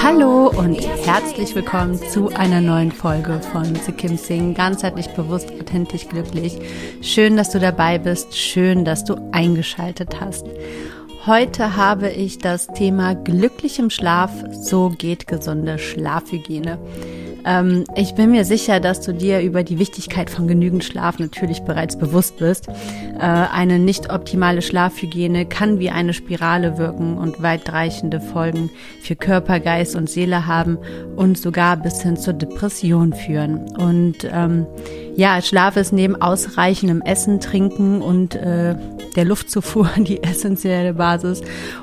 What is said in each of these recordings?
Hallo und herzlich willkommen zu einer neuen Folge von The Kim Sing. Ganzheitlich bewusst, authentisch, glücklich. Schön, dass du dabei bist. Schön, dass du eingeschaltet hast. Heute habe ich das Thema glücklichem Schlaf. So geht gesunde Schlafhygiene. Ähm, ich bin mir sicher, dass du dir über die Wichtigkeit von genügend Schlaf natürlich bereits bewusst bist. Äh, eine nicht optimale Schlafhygiene kann wie eine Spirale wirken und weitreichende Folgen für Körper, Geist und Seele haben und sogar bis hin zur Depression führen. Und ähm, ja, Schlaf ist neben ausreichendem Essen, Trinken und äh, der Luftzufuhr die essentielle Basis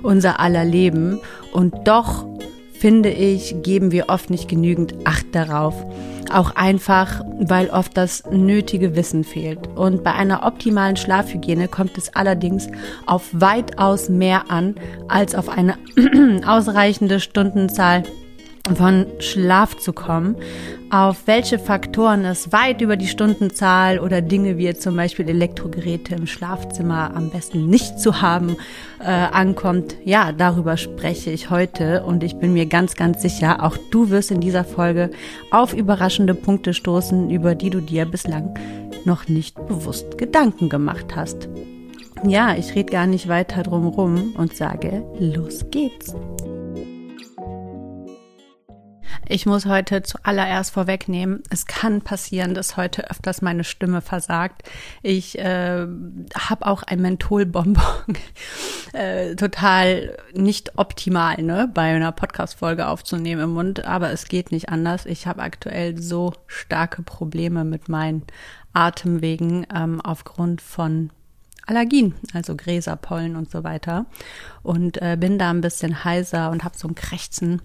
unser aller Leben. Und doch finde ich, geben wir oft nicht genügend Acht darauf. Auch einfach, weil oft das nötige Wissen fehlt. Und bei einer optimalen Schlafhygiene kommt es allerdings auf weitaus mehr an als auf eine ausreichende Stundenzahl von Schlaf zu kommen, auf welche Faktoren es weit über die Stundenzahl oder Dinge wie zum Beispiel Elektrogeräte im Schlafzimmer am besten nicht zu haben äh, ankommt, ja, darüber spreche ich heute und ich bin mir ganz, ganz sicher, auch du wirst in dieser Folge auf überraschende Punkte stoßen, über die du dir bislang noch nicht bewusst Gedanken gemacht hast. Ja, ich rede gar nicht weiter drum rum und sage, los geht's. Ich muss heute zuallererst vorwegnehmen, es kann passieren, dass heute öfters meine Stimme versagt. Ich äh, habe auch ein Mentholbonbon. äh, total nicht optimal, ne, bei einer Podcast-Folge aufzunehmen im Mund, aber es geht nicht anders. Ich habe aktuell so starke Probleme mit meinen Atemwegen ähm, aufgrund von Allergien, also Gräser, Pollen und so weiter. Und äh, bin da ein bisschen heiser und habe so ein Krächzen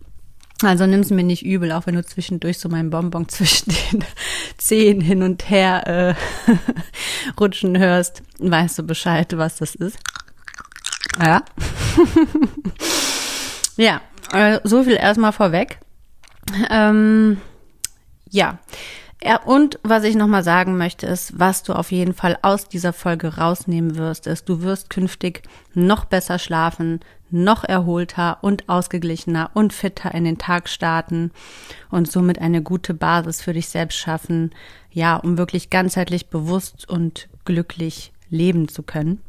also nimm es mir nicht übel, auch wenn du zwischendurch so meinen Bonbon zwischen den Zehen hin und her äh, rutschen hörst, weißt du Bescheid, was das ist. Ja. ja, äh, so viel erstmal vorweg. Ähm, ja. Ja, und was ich nochmal sagen möchte, ist, was du auf jeden Fall aus dieser Folge rausnehmen wirst, ist, du wirst künftig noch besser schlafen, noch erholter und ausgeglichener und fitter in den Tag starten und somit eine gute Basis für dich selbst schaffen, ja, um wirklich ganzheitlich bewusst und glücklich leben zu können.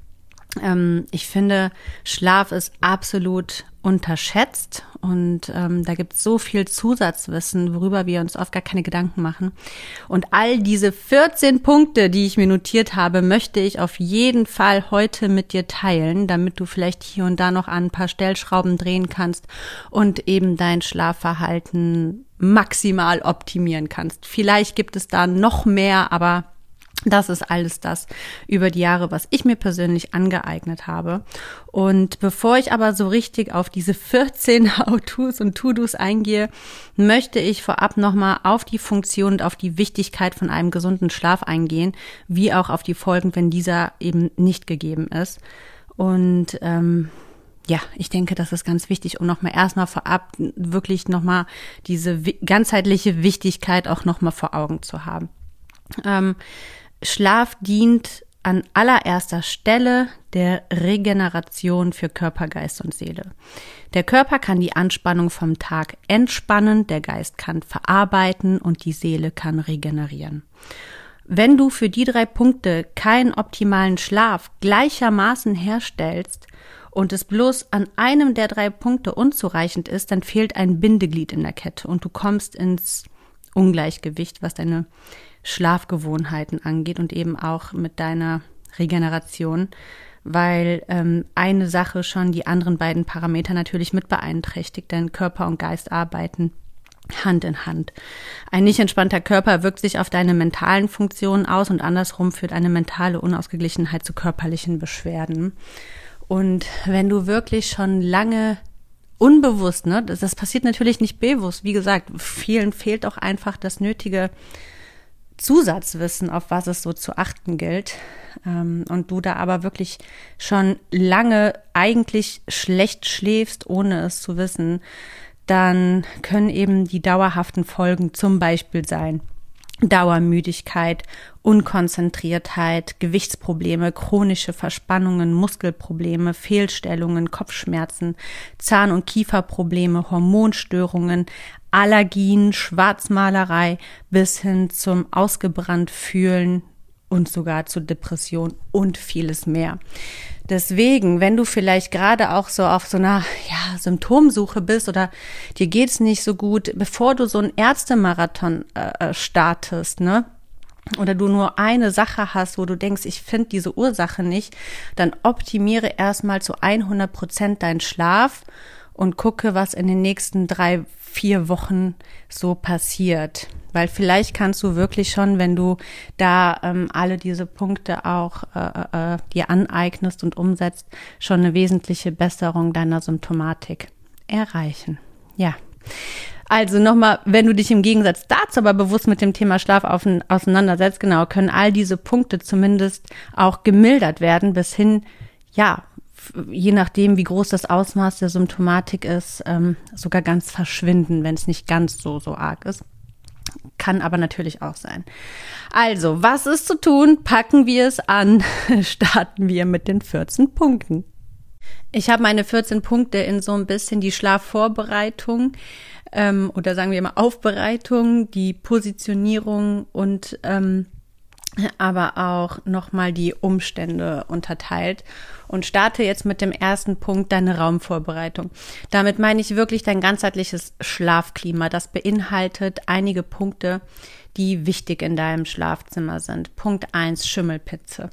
Ähm, ich finde, Schlaf ist absolut unterschätzt und ähm, da gibt es so viel Zusatzwissen, worüber wir uns oft gar keine Gedanken machen. Und all diese 14 Punkte, die ich mir notiert habe, möchte ich auf jeden Fall heute mit dir teilen, damit du vielleicht hier und da noch an ein paar Stellschrauben drehen kannst und eben dein Schlafverhalten maximal optimieren kannst. Vielleicht gibt es da noch mehr, aber das ist alles das über die Jahre, was ich mir persönlich angeeignet habe. Und bevor ich aber so richtig auf diese 14 How-Tos und To-Dos eingehe, möchte ich vorab nochmal auf die Funktion und auf die Wichtigkeit von einem gesunden Schlaf eingehen, wie auch auf die Folgen, wenn dieser eben nicht gegeben ist. Und ähm, ja, ich denke, das ist ganz wichtig, um nochmal erstmal vorab wirklich nochmal diese ganzheitliche Wichtigkeit auch nochmal vor Augen zu haben. Ähm, Schlaf dient an allererster Stelle der Regeneration für Körper, Geist und Seele. Der Körper kann die Anspannung vom Tag entspannen, der Geist kann verarbeiten und die Seele kann regenerieren. wenn du für die drei Punkte keinen optimalen Schlaf gleichermaßen herstellst und es bloß an einem der drei Punkte unzureichend ist, dann fehlt ein Bindeglied in der Kette und du kommst ins Ungleichgewicht, was deine Schlafgewohnheiten angeht und eben auch mit deiner Regeneration, weil ähm, eine Sache schon die anderen beiden Parameter natürlich mit beeinträchtigt, denn Körper und Geist arbeiten Hand in Hand. Ein nicht entspannter Körper wirkt sich auf deine mentalen Funktionen aus und andersrum führt eine mentale Unausgeglichenheit zu körperlichen Beschwerden. Und wenn du wirklich schon lange unbewusst, ne, das, das passiert natürlich nicht bewusst, wie gesagt, vielen fehlt auch einfach das nötige Zusatzwissen, auf was es so zu achten gilt. Ähm, und du da aber wirklich schon lange eigentlich schlecht schläfst, ohne es zu wissen, dann können eben die dauerhaften Folgen zum Beispiel sein. Dauermüdigkeit, Unkonzentriertheit, Gewichtsprobleme, chronische Verspannungen, Muskelprobleme, Fehlstellungen, Kopfschmerzen, Zahn- und Kieferprobleme, Hormonstörungen, Allergien, Schwarzmalerei bis hin zum ausgebrannt fühlen und sogar zu Depression und vieles mehr. Deswegen, wenn du vielleicht gerade auch so auf so einer ja, Symptomsuche bist oder dir geht's nicht so gut, bevor du so einen Ärztemarathon äh, äh, startest, ne? Oder du nur eine Sache hast, wo du denkst, ich finde diese Ursache nicht, dann optimiere erstmal zu 100 Prozent deinen Schlaf und gucke, was in den nächsten drei, vier Wochen so passiert. Weil vielleicht kannst du wirklich schon, wenn du da ähm, alle diese Punkte auch äh, äh, äh, dir aneignest und umsetzt, schon eine wesentliche Besserung deiner Symptomatik erreichen. Ja. Also nochmal, wenn du dich im Gegensatz dazu aber bewusst mit dem Thema Schlaf auseinandersetzt, genau, können all diese Punkte zumindest auch gemildert werden bis hin, ja, je nachdem, wie groß das Ausmaß der Symptomatik ist, ähm, sogar ganz verschwinden, wenn es nicht ganz so, so arg ist. Kann aber natürlich auch sein. Also, was ist zu tun? Packen wir es an. Starten wir mit den 14 Punkten. Ich habe meine 14 Punkte in so ein bisschen die Schlafvorbereitung ähm, oder sagen wir immer Aufbereitung, die Positionierung und ähm, aber auch nochmal die Umstände unterteilt und starte jetzt mit dem ersten Punkt deine Raumvorbereitung. Damit meine ich wirklich dein ganzheitliches Schlafklima. Das beinhaltet einige Punkte, die wichtig in deinem Schlafzimmer sind. Punkt eins Schimmelpitze.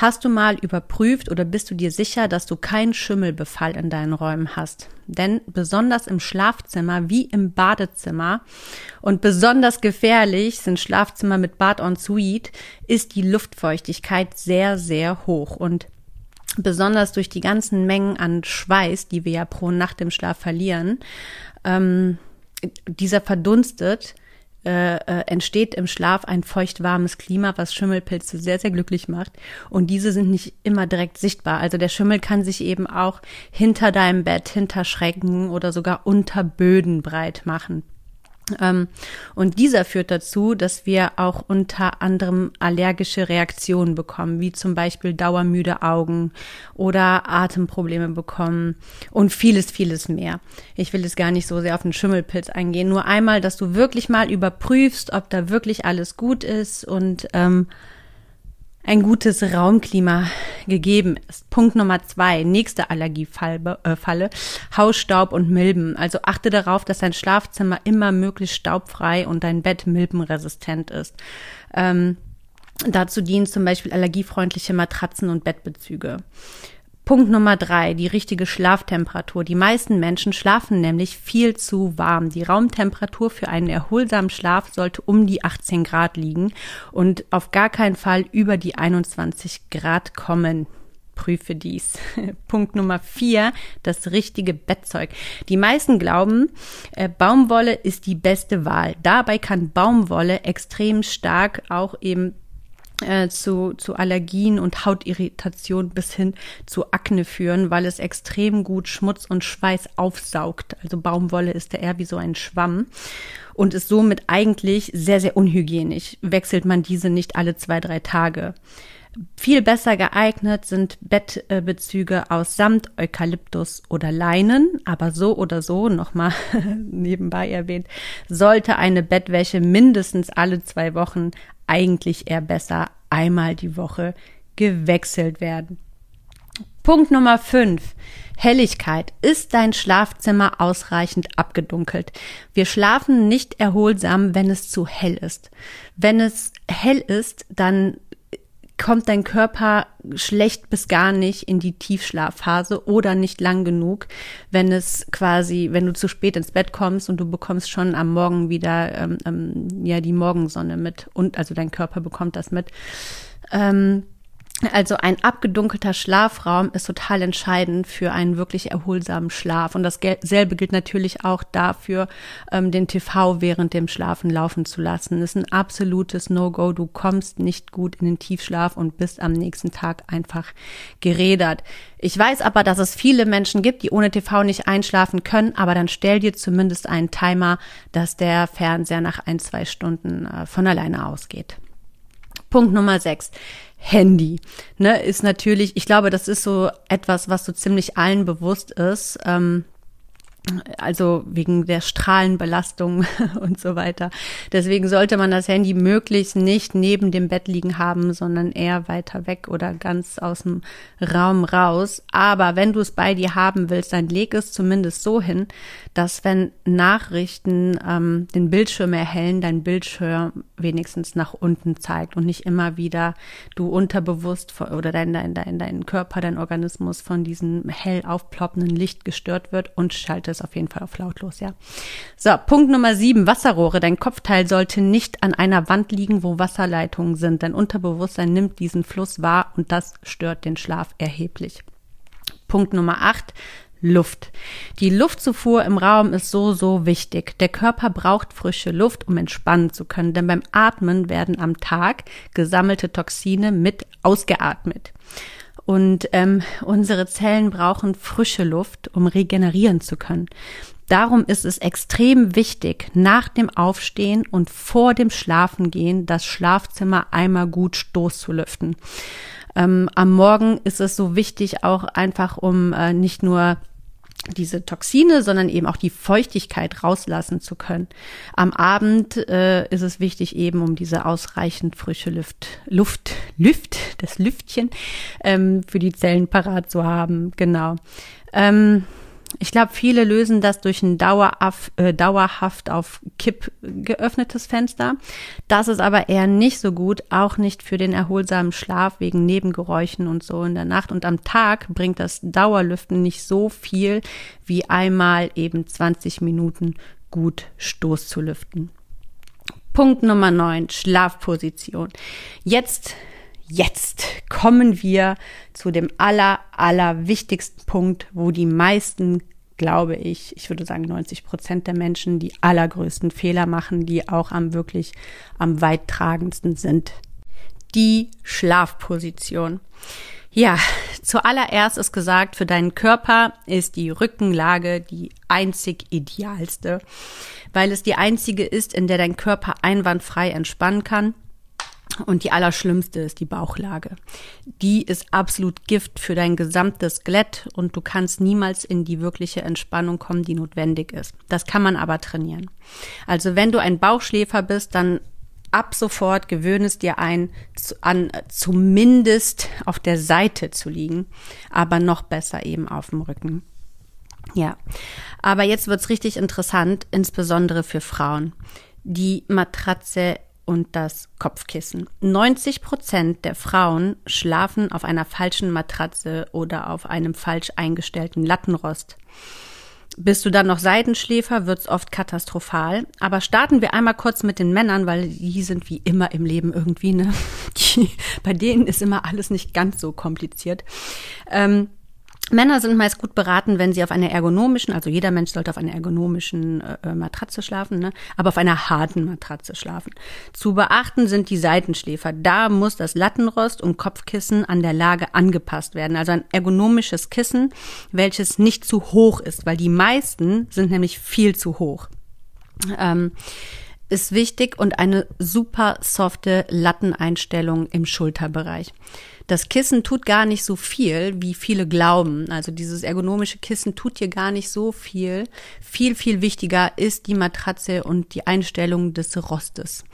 Hast du mal überprüft oder bist du dir sicher, dass du keinen Schimmelbefall in deinen Räumen hast? Denn besonders im Schlafzimmer wie im Badezimmer und besonders gefährlich sind Schlafzimmer mit Bad en suite, ist die Luftfeuchtigkeit sehr, sehr hoch und besonders durch die ganzen Mengen an Schweiß, die wir ja pro Nacht im Schlaf verlieren, ähm, dieser verdunstet, äh, äh, entsteht im Schlaf ein feuchtwarmes Klima, was Schimmelpilze sehr, sehr glücklich macht. Und diese sind nicht immer direkt sichtbar. Also der Schimmel kann sich eben auch hinter deinem Bett, hinter Schrecken oder sogar unter Böden breit machen. Ähm, und dieser führt dazu, dass wir auch unter anderem allergische Reaktionen bekommen, wie zum Beispiel dauermüde Augen oder Atemprobleme bekommen und vieles, vieles mehr. Ich will jetzt gar nicht so sehr auf den Schimmelpilz eingehen, nur einmal, dass du wirklich mal überprüfst, ob da wirklich alles gut ist und ähm, ein gutes Raumklima gegeben ist. Punkt Nummer zwei, nächste Allergiefalle, äh, Hausstaub und Milben. Also achte darauf, dass dein Schlafzimmer immer möglichst staubfrei und dein Bett milbenresistent ist. Ähm, dazu dienen zum Beispiel allergiefreundliche Matratzen und Bettbezüge. Punkt Nummer drei, die richtige Schlaftemperatur. Die meisten Menschen schlafen nämlich viel zu warm. Die Raumtemperatur für einen erholsamen Schlaf sollte um die 18 Grad liegen und auf gar keinen Fall über die 21 Grad kommen. Prüfe dies. Punkt Nummer vier, das richtige Bettzeug. Die meisten glauben, äh, Baumwolle ist die beste Wahl. Dabei kann Baumwolle extrem stark auch eben äh, zu, zu Allergien und Hautirritation bis hin zu Akne führen, weil es extrem gut Schmutz und Schweiß aufsaugt. Also Baumwolle ist da eher wie so ein Schwamm und ist somit eigentlich sehr, sehr unhygienisch. Wechselt man diese nicht alle zwei, drei Tage. Viel besser geeignet sind Bettbezüge aus Samt, Eukalyptus oder Leinen, aber so oder so, nochmal nebenbei erwähnt, sollte eine Bettwäsche mindestens alle zwei Wochen eigentlich eher besser einmal die Woche gewechselt werden. Punkt Nummer 5. Helligkeit. Ist dein Schlafzimmer ausreichend abgedunkelt? Wir schlafen nicht erholsam, wenn es zu hell ist. Wenn es hell ist, dann kommt dein Körper schlecht bis gar nicht in die Tiefschlafphase oder nicht lang genug, wenn es quasi, wenn du zu spät ins Bett kommst und du bekommst schon am Morgen wieder ähm, ähm, ja die Morgensonne mit und also dein Körper bekommt das mit. Ähm, also ein abgedunkelter Schlafraum ist total entscheidend für einen wirklich erholsamen Schlaf. Und dasselbe gilt natürlich auch dafür, ähm, den TV während dem Schlafen laufen zu lassen. Das ist ein absolutes No-Go. Du kommst nicht gut in den Tiefschlaf und bist am nächsten Tag einfach gerädert. Ich weiß aber, dass es viele Menschen gibt, die ohne TV nicht einschlafen können, aber dann stell dir zumindest einen Timer, dass der Fernseher nach ein, zwei Stunden äh, von alleine ausgeht. Punkt Nummer sechs. Handy, ne, ist natürlich, ich glaube, das ist so etwas, was so ziemlich allen bewusst ist. Ähm, also wegen der Strahlenbelastung und so weiter. Deswegen sollte man das Handy möglichst nicht neben dem Bett liegen haben, sondern eher weiter weg oder ganz aus dem Raum raus. Aber wenn du es bei dir haben willst, dann leg es zumindest so hin, dass wenn Nachrichten ähm, den Bildschirm erhellen, dein Bildschirm wenigstens nach unten zeigt und nicht immer wieder du unterbewusst oder dein, dein, dein, dein Körper, dein Organismus von diesem hell aufploppenden Licht gestört wird und schaltet es auf jeden Fall auf lautlos, ja. So, Punkt Nummer sieben, Wasserrohre. Dein Kopfteil sollte nicht an einer Wand liegen, wo Wasserleitungen sind. Dein Unterbewusstsein nimmt diesen Fluss wahr und das stört den Schlaf erheblich. Punkt Nummer acht, Luft. Die Luftzufuhr im Raum ist so, so wichtig. Der Körper braucht frische Luft, um entspannen zu können, denn beim Atmen werden am Tag gesammelte Toxine mit ausgeatmet. Und ähm, unsere Zellen brauchen frische Luft, um regenerieren zu können. Darum ist es extrem wichtig, nach dem Aufstehen und vor dem Schlafengehen das Schlafzimmer einmal gut stoßzulüften. Ähm, am Morgen ist es so wichtig, auch einfach um äh, nicht nur diese Toxine, sondern eben auch die Feuchtigkeit rauslassen zu können. Am Abend äh, ist es wichtig, eben um diese ausreichend frische Luft, Luft, Luft, das Lüftchen ähm, für die Zellen parat zu haben. Genau. Ähm, ich glaube, viele lösen das durch ein dauerhaft, äh, dauerhaft auf Kipp geöffnetes Fenster. Das ist aber eher nicht so gut, auch nicht für den erholsamen Schlaf wegen Nebengeräuschen und so in der Nacht. Und am Tag bringt das Dauerlüften nicht so viel wie einmal eben 20 Minuten gut Stoß zu lüften. Punkt Nummer 9, Schlafposition. Jetzt jetzt kommen wir zu dem aller, aller wichtigsten Punkt, wo die meisten, glaube ich, ich würde sagen 90 Prozent der Menschen die allergrößten Fehler machen, die auch am wirklich am weittragendsten sind. Die Schlafposition. Ja, zuallererst ist gesagt, für deinen Körper ist die Rückenlage die einzig idealste, weil es die einzige ist, in der dein Körper einwandfrei entspannen kann und die allerschlimmste ist die Bauchlage. Die ist absolut Gift für dein gesamtes Skelett und du kannst niemals in die wirkliche Entspannung kommen, die notwendig ist. Das kann man aber trainieren. Also wenn du ein Bauchschläfer bist, dann ab sofort gewöhne es dir ein, an zumindest auf der Seite zu liegen, aber noch besser eben auf dem Rücken. Ja, aber jetzt wird's richtig interessant, insbesondere für Frauen. Die Matratze und das Kopfkissen. 90 Prozent der Frauen schlafen auf einer falschen Matratze oder auf einem falsch eingestellten Lattenrost. Bist du dann noch Seitenschläfer, wird's oft katastrophal. Aber starten wir einmal kurz mit den Männern, weil die sind wie immer im Leben irgendwie, ne? Die, bei denen ist immer alles nicht ganz so kompliziert. Ähm, Männer sind meist gut beraten, wenn sie auf einer ergonomischen, also jeder Mensch sollte auf einer ergonomischen äh, äh, Matratze schlafen, ne? aber auf einer harten Matratze schlafen. Zu beachten sind die Seitenschläfer. Da muss das Lattenrost und Kopfkissen an der Lage angepasst werden. Also ein ergonomisches Kissen, welches nicht zu hoch ist, weil die meisten sind nämlich viel zu hoch. Ähm, ist wichtig und eine super softe Latteneinstellung im Schulterbereich. Das Kissen tut gar nicht so viel, wie viele glauben. Also dieses ergonomische Kissen tut hier gar nicht so viel. Viel, viel wichtiger ist die Matratze und die Einstellung des Rostes.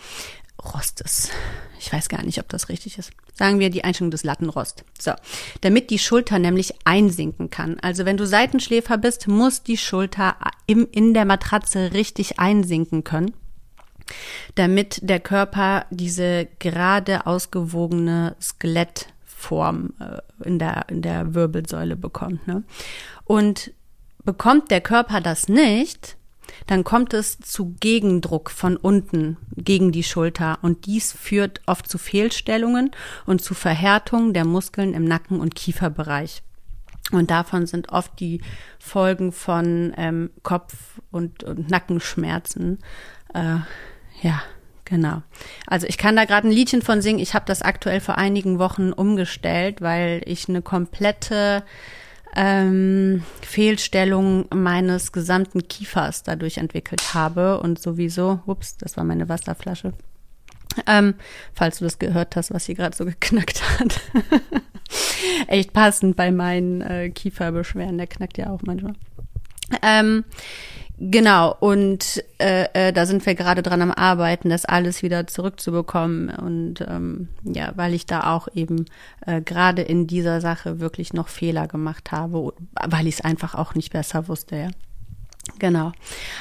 Rostes. Ich weiß gar nicht, ob das richtig ist. Sagen wir die Einstellung des Lattenrost. So. Damit die Schulter nämlich einsinken kann. Also wenn du Seitenschläfer bist, muss die Schulter im, in der Matratze richtig einsinken können damit der Körper diese gerade ausgewogene Skelettform äh, in der, in der Wirbelsäule bekommt. Ne? Und bekommt der Körper das nicht, dann kommt es zu Gegendruck von unten gegen die Schulter und dies führt oft zu Fehlstellungen und zu Verhärtung der Muskeln im Nacken- und Kieferbereich. Und davon sind oft die Folgen von ähm, Kopf- und, und Nackenschmerzen äh, ja, genau. Also ich kann da gerade ein Liedchen von singen. Ich habe das aktuell vor einigen Wochen umgestellt, weil ich eine komplette ähm, Fehlstellung meines gesamten Kiefers dadurch entwickelt habe und sowieso, ups, das war meine Wasserflasche. Ähm, falls du das gehört hast, was hier gerade so geknackt hat. Echt passend bei meinen äh, Kieferbeschwerden, der knackt ja auch manchmal. Ähm, Genau, und äh, äh, da sind wir gerade dran am Arbeiten, das alles wieder zurückzubekommen. Und ähm, ja, weil ich da auch eben äh, gerade in dieser Sache wirklich noch Fehler gemacht habe, weil ich es einfach auch nicht besser wusste, ja. Genau.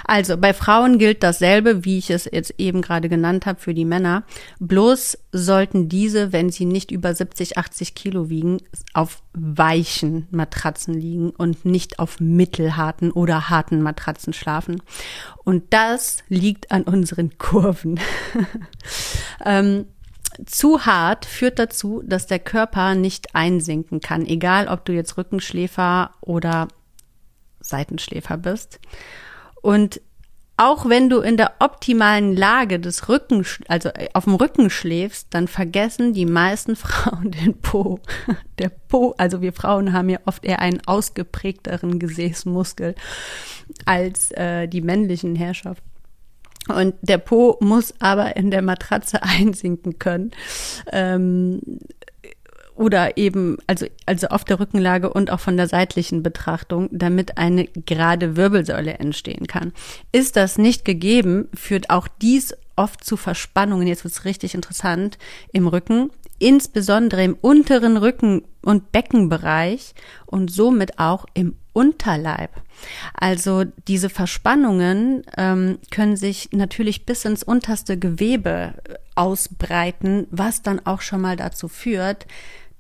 Also bei Frauen gilt dasselbe, wie ich es jetzt eben gerade genannt habe, für die Männer. Bloß sollten diese, wenn sie nicht über 70, 80 Kilo wiegen, auf weichen Matratzen liegen und nicht auf mittelharten oder harten Matratzen schlafen. Und das liegt an unseren Kurven. ähm, zu hart führt dazu, dass der Körper nicht einsinken kann, egal ob du jetzt Rückenschläfer oder Seitenschläfer bist. Und auch wenn du in der optimalen Lage des Rückens, also äh, auf dem Rücken schläfst, dann vergessen die meisten Frauen den Po. Der Po, also wir Frauen haben ja oft eher einen ausgeprägteren Gesäßmuskel als äh, die männlichen Herrschaften. Und der Po muss aber in der Matratze einsinken können. Ähm, oder eben, also, also auf der Rückenlage und auch von der seitlichen Betrachtung, damit eine gerade Wirbelsäule entstehen kann. Ist das nicht gegeben, führt auch dies oft zu Verspannungen, jetzt wird's richtig interessant, im Rücken, insbesondere im unteren Rücken- und Beckenbereich und somit auch im Unterleib. Also diese Verspannungen ähm, können sich natürlich bis ins unterste Gewebe ausbreiten, was dann auch schon mal dazu führt,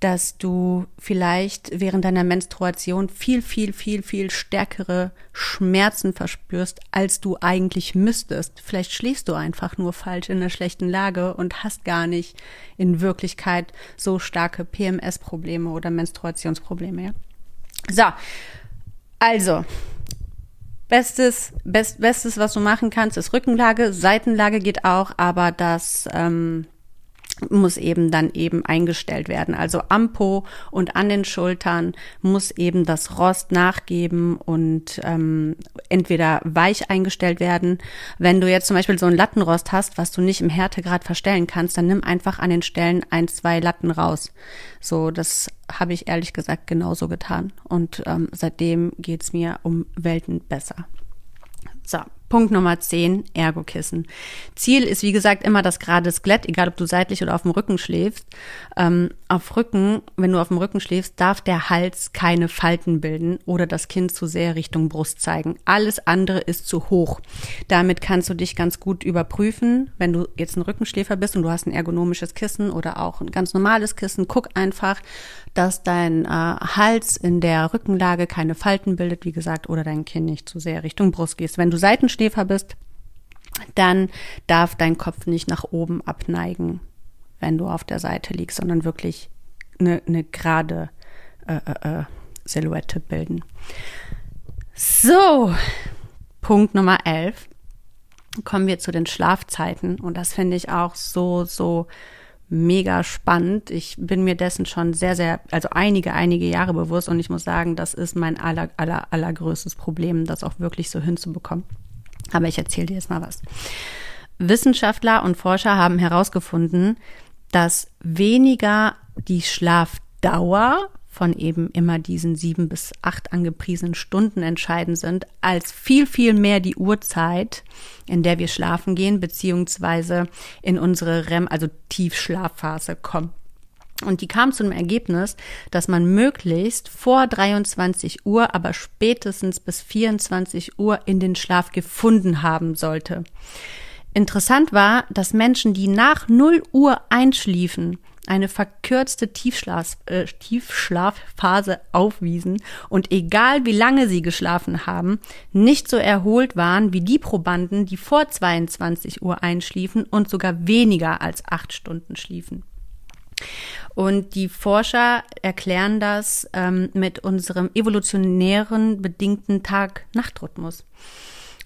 dass du vielleicht während deiner Menstruation viel, viel, viel, viel stärkere Schmerzen verspürst, als du eigentlich müsstest. Vielleicht schläfst du einfach nur falsch in einer schlechten Lage und hast gar nicht in Wirklichkeit so starke PMS-Probleme oder Menstruationsprobleme. Ja? So, also Bestes, best, Bestes, was du machen kannst, ist Rückenlage, Seitenlage geht auch, aber das ähm, muss eben dann eben eingestellt werden. Also am Po und an den Schultern muss eben das Rost nachgeben und ähm, entweder weich eingestellt werden. Wenn du jetzt zum Beispiel so ein Lattenrost hast, was du nicht im Härtegrad verstellen kannst, dann nimm einfach an den Stellen ein, zwei Latten raus. So, das habe ich ehrlich gesagt genauso getan. Und ähm, seitdem geht's mir um Welten besser. So, Punkt Nummer 10, Ergokissen. Ziel ist, wie gesagt, immer das gerade Skelett, egal ob du seitlich oder auf dem Rücken schläfst. Ähm, auf Rücken, wenn du auf dem Rücken schläfst, darf der Hals keine Falten bilden oder das Kind zu sehr Richtung Brust zeigen. Alles andere ist zu hoch. Damit kannst du dich ganz gut überprüfen. Wenn du jetzt ein Rückenschläfer bist und du hast ein ergonomisches Kissen oder auch ein ganz normales Kissen, guck einfach, dass dein äh, Hals in der Rückenlage keine Falten bildet, wie gesagt, oder dein Kind nicht zu sehr Richtung Brust gehst. Wenn du Seitenschläfer bist, dann darf dein Kopf nicht nach oben abneigen, wenn du auf der Seite liegst, sondern wirklich eine, eine gerade äh, äh, äh Silhouette bilden. So, Punkt Nummer 11. Kommen wir zu den Schlafzeiten. Und das finde ich auch so, so mega spannend. Ich bin mir dessen schon sehr, sehr, also einige, einige Jahre bewusst und ich muss sagen, das ist mein aller, aller, allergrößtes Problem, das auch wirklich so hinzubekommen. Aber ich erzähle dir jetzt mal was. Wissenschaftler und Forscher haben herausgefunden, dass weniger die Schlafdauer von eben immer diesen sieben bis acht angepriesenen Stunden entscheidend sind, als viel, viel mehr die Uhrzeit, in der wir schlafen gehen, beziehungsweise in unsere REM, also Tiefschlafphase kommen. Und die kam zu dem Ergebnis, dass man möglichst vor 23 Uhr, aber spätestens bis 24 Uhr in den Schlaf gefunden haben sollte. Interessant war, dass Menschen, die nach 0 Uhr einschliefen, eine verkürzte Tiefschlaf, äh, Tiefschlafphase aufwiesen und egal wie lange sie geschlafen haben, nicht so erholt waren wie die Probanden, die vor 22 Uhr einschliefen und sogar weniger als acht Stunden schliefen. Und die Forscher erklären das ähm, mit unserem evolutionären bedingten Tag-Nacht-Rhythmus.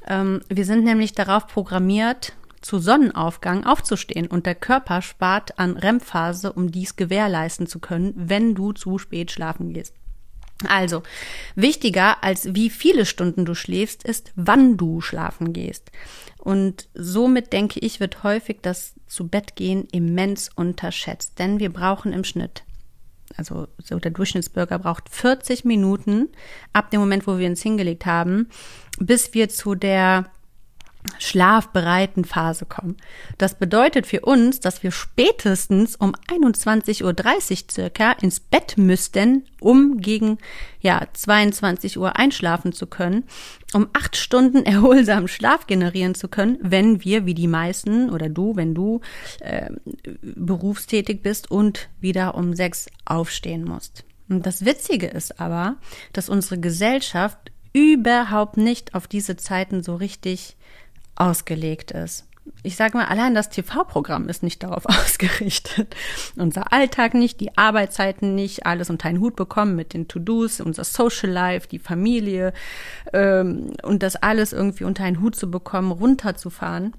Ähm, wir sind nämlich darauf programmiert, zu Sonnenaufgang aufzustehen und der Körper spart an REM-Phase, um dies gewährleisten zu können, wenn du zu spät schlafen gehst. Also, wichtiger als wie viele Stunden du schläfst, ist, wann du schlafen gehst. Und somit denke ich, wird häufig das zu Bett gehen immens unterschätzt, denn wir brauchen im Schnitt also so der Durchschnittsbürger braucht 40 Minuten ab dem Moment, wo wir uns hingelegt haben, bis wir zu der schlafbereiten Phase kommen. Das bedeutet für uns, dass wir spätestens um 21.30 Uhr circa ins Bett müssten, um gegen ja 22 Uhr einschlafen zu können, um acht Stunden erholsamen Schlaf generieren zu können, wenn wir, wie die meisten oder du, wenn du äh, berufstätig bist und wieder um sechs aufstehen musst. Und das Witzige ist aber, dass unsere Gesellschaft überhaupt nicht auf diese Zeiten so richtig ausgelegt ist. Ich sage mal, allein das TV-Programm ist nicht darauf ausgerichtet. Unser Alltag nicht, die Arbeitszeiten nicht, alles unter einen Hut bekommen mit den To-Dos, unser Social Life, die Familie ähm, und das alles irgendwie unter einen Hut zu bekommen, runterzufahren.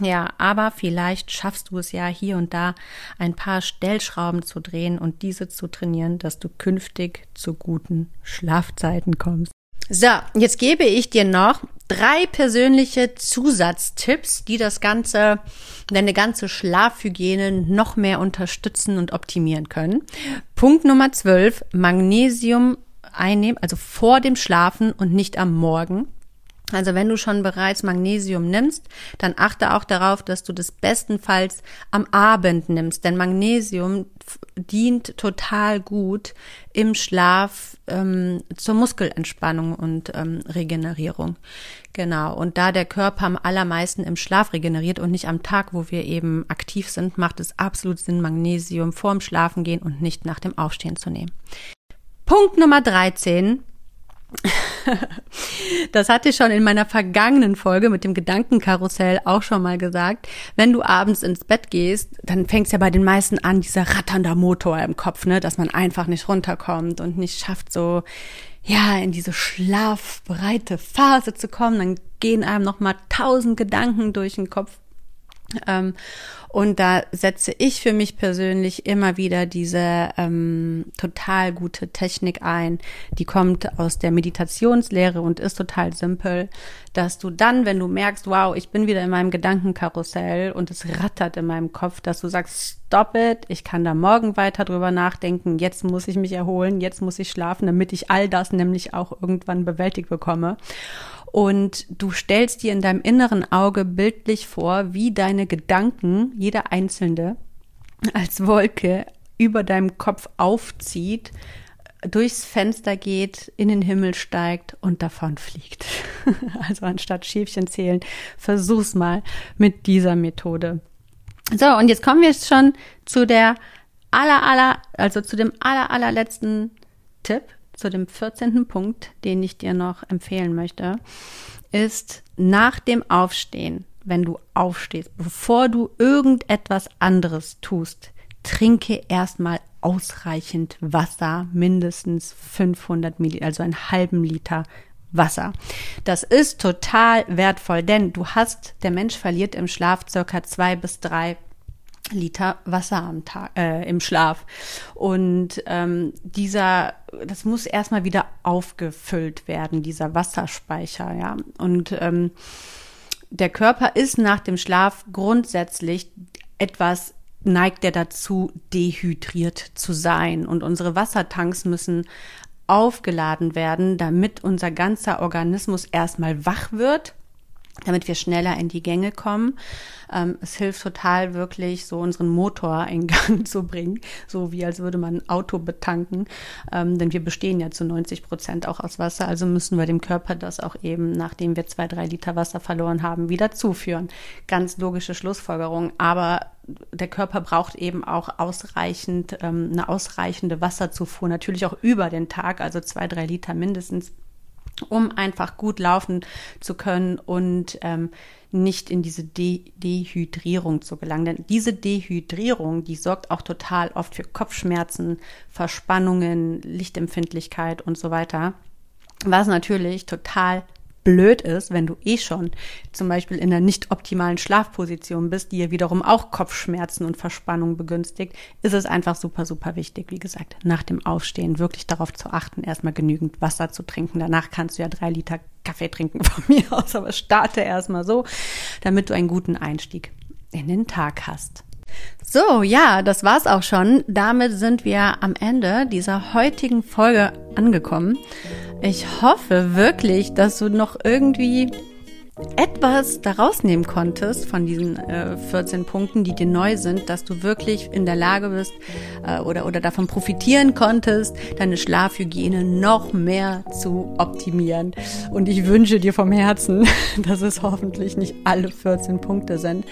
Ja, aber vielleicht schaffst du es ja hier und da ein paar Stellschrauben zu drehen und diese zu trainieren, dass du künftig zu guten Schlafzeiten kommst. So, jetzt gebe ich dir noch drei persönliche Zusatztipps, die das Ganze, deine ganze Schlafhygiene noch mehr unterstützen und optimieren können. Punkt Nummer 12, Magnesium einnehmen, also vor dem Schlafen und nicht am Morgen. Also wenn du schon bereits Magnesium nimmst, dann achte auch darauf, dass du das bestenfalls am Abend nimmst, denn Magnesium dient total gut im Schlaf ähm, zur Muskelentspannung und ähm, Regenerierung. Genau. Und da der Körper am allermeisten im Schlaf regeneriert und nicht am Tag, wo wir eben aktiv sind, macht es absolut Sinn, Magnesium vorm Schlafen gehen und nicht nach dem Aufstehen zu nehmen. Punkt Nummer 13 das hatte ich schon in meiner vergangenen Folge mit dem Gedankenkarussell auch schon mal gesagt. Wenn du abends ins Bett gehst, dann fängt es ja bei den meisten an, dieser ratternder Motor im Kopf, ne, dass man einfach nicht runterkommt und nicht schafft, so ja, in diese schlafbereite Phase zu kommen. Dann gehen einem nochmal tausend Gedanken durch den Kopf. Ähm, und da setze ich für mich persönlich immer wieder diese ähm, total gute Technik ein. Die kommt aus der Meditationslehre und ist total simpel, dass du dann, wenn du merkst, wow, ich bin wieder in meinem Gedankenkarussell und es rattert in meinem Kopf, dass du sagst, stop it, ich kann da morgen weiter drüber nachdenken, jetzt muss ich mich erholen, jetzt muss ich schlafen, damit ich all das nämlich auch irgendwann bewältigt bekomme und du stellst dir in deinem inneren Auge bildlich vor, wie deine Gedanken, jeder einzelne, als Wolke über deinem Kopf aufzieht, durchs Fenster geht, in den Himmel steigt und davon fliegt. Also anstatt Schäfchen zählen, versuch's mal mit dieser Methode. So, und jetzt kommen wir schon zu der aller, aller, also zu dem aller, allerletzten Tipp, zu dem 14. Punkt, den ich dir noch empfehlen möchte, ist nach dem Aufstehen, wenn du aufstehst, bevor du irgendetwas anderes tust, trinke erstmal ausreichend Wasser, mindestens 500 Milliliter, also einen halben Liter Wasser. Das ist total wertvoll, denn du hast, der Mensch verliert im Schlaf circa zwei bis drei Liter Wasser am Tag äh, im Schlaf und ähm, dieser das muss erstmal wieder aufgefüllt werden dieser Wasserspeicher ja und ähm, der Körper ist nach dem Schlaf grundsätzlich etwas neigt er dazu, dehydriert zu sein. Und unsere Wassertanks müssen aufgeladen werden, damit unser ganzer Organismus erstmal wach wird damit wir schneller in die Gänge kommen. Ähm, es hilft total wirklich, so unseren Motor in Gang zu bringen, so wie als würde man ein Auto betanken, ähm, denn wir bestehen ja zu 90 Prozent auch aus Wasser, also müssen wir dem Körper das auch eben, nachdem wir zwei, drei Liter Wasser verloren haben, wieder zuführen. Ganz logische Schlussfolgerung, aber der Körper braucht eben auch ausreichend, ähm, eine ausreichende Wasserzufuhr, natürlich auch über den Tag, also zwei, drei Liter mindestens um einfach gut laufen zu können und ähm, nicht in diese De Dehydrierung zu gelangen. Denn diese Dehydrierung, die sorgt auch total oft für Kopfschmerzen, Verspannungen, Lichtempfindlichkeit und so weiter. Was natürlich total blöd ist, wenn du eh schon zum Beispiel in einer nicht optimalen Schlafposition bist, die ja wiederum auch Kopfschmerzen und Verspannung begünstigt, ist es einfach super, super wichtig, wie gesagt, nach dem Aufstehen wirklich darauf zu achten, erstmal genügend Wasser zu trinken. Danach kannst du ja drei Liter Kaffee trinken von mir aus, aber starte erstmal so, damit du einen guten Einstieg in den Tag hast. So, ja, das war's auch schon. Damit sind wir am Ende dieser heutigen Folge angekommen. Ich hoffe wirklich, dass du noch irgendwie etwas daraus nehmen konntest von diesen äh, 14 Punkten, die dir neu sind, dass du wirklich in der Lage bist äh, oder, oder davon profitieren konntest, deine Schlafhygiene noch mehr zu optimieren. Und ich wünsche dir vom Herzen, dass es hoffentlich nicht alle 14 Punkte sind.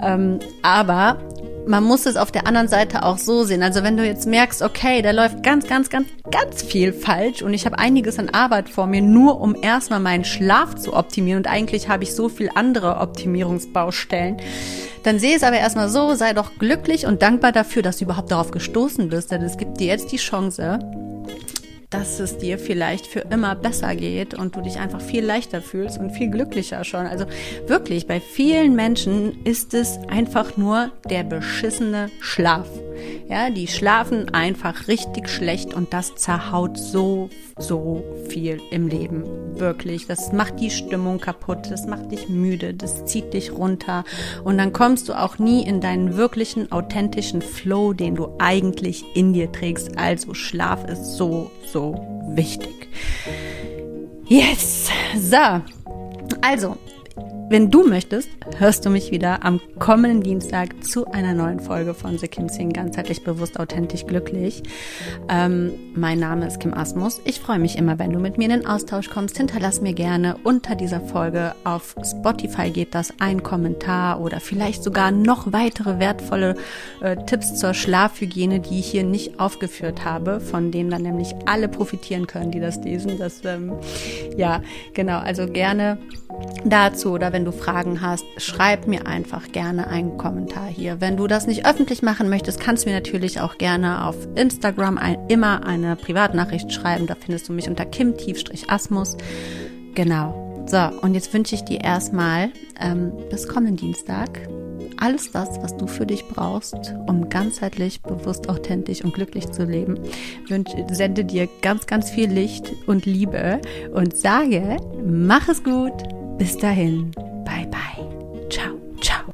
Ähm, aber man muss es auf der anderen Seite auch so sehen. Also wenn du jetzt merkst, okay, da läuft ganz, ganz, ganz, ganz viel falsch und ich habe einiges an Arbeit vor mir, nur um erstmal meinen Schlaf zu optimieren und eigentlich habe ich so viel andere Optimierungsbaustellen, dann sehe es aber erstmal so, sei doch glücklich und dankbar dafür, dass du überhaupt darauf gestoßen bist, denn es gibt dir jetzt die Chance, dass es dir vielleicht für immer besser geht und du dich einfach viel leichter fühlst und viel glücklicher schon. Also wirklich, bei vielen Menschen ist es einfach nur der beschissene Schlaf. Ja, die schlafen einfach richtig schlecht und das zerhaut so, so viel im Leben. Wirklich. Das macht die Stimmung kaputt, das macht dich müde, das zieht dich runter und dann kommst du auch nie in deinen wirklichen, authentischen Flow, den du eigentlich in dir trägst. Also Schlaf ist so, so wichtig. Yes! So. Also, wenn du möchtest, hörst du mich wieder am kommenden Dienstag zu einer neuen Folge von The Kim Sing, ganzheitlich bewusst, authentisch, glücklich. Ähm, mein Name ist Kim Asmus. Ich freue mich immer, wenn du mit mir in den Austausch kommst. Hinterlass mir gerne unter dieser Folge auf Spotify geht das ein Kommentar oder vielleicht sogar noch weitere wertvolle äh, Tipps zur Schlafhygiene, die ich hier nicht aufgeführt habe, von denen dann nämlich alle profitieren können, die das lesen. Das, ähm, ja, genau, also gerne dazu oder wenn du Fragen hast, schreib mir einfach gerne einen Kommentar hier. Wenn du das nicht öffentlich machen möchtest, kannst du mir natürlich auch gerne auf Instagram ein, immer eine Privatnachricht schreiben. Da findest du mich unter kim-asmus. Genau. So, und jetzt wünsche ich dir erstmal ähm, bis kommenden Dienstag alles das, was du für dich brauchst, um ganzheitlich, bewusst, authentisch und glücklich zu leben. Ich sende dir ganz, ganz viel Licht und Liebe und sage, mach es gut. Bis dahin, bye bye. Ciao, ciao.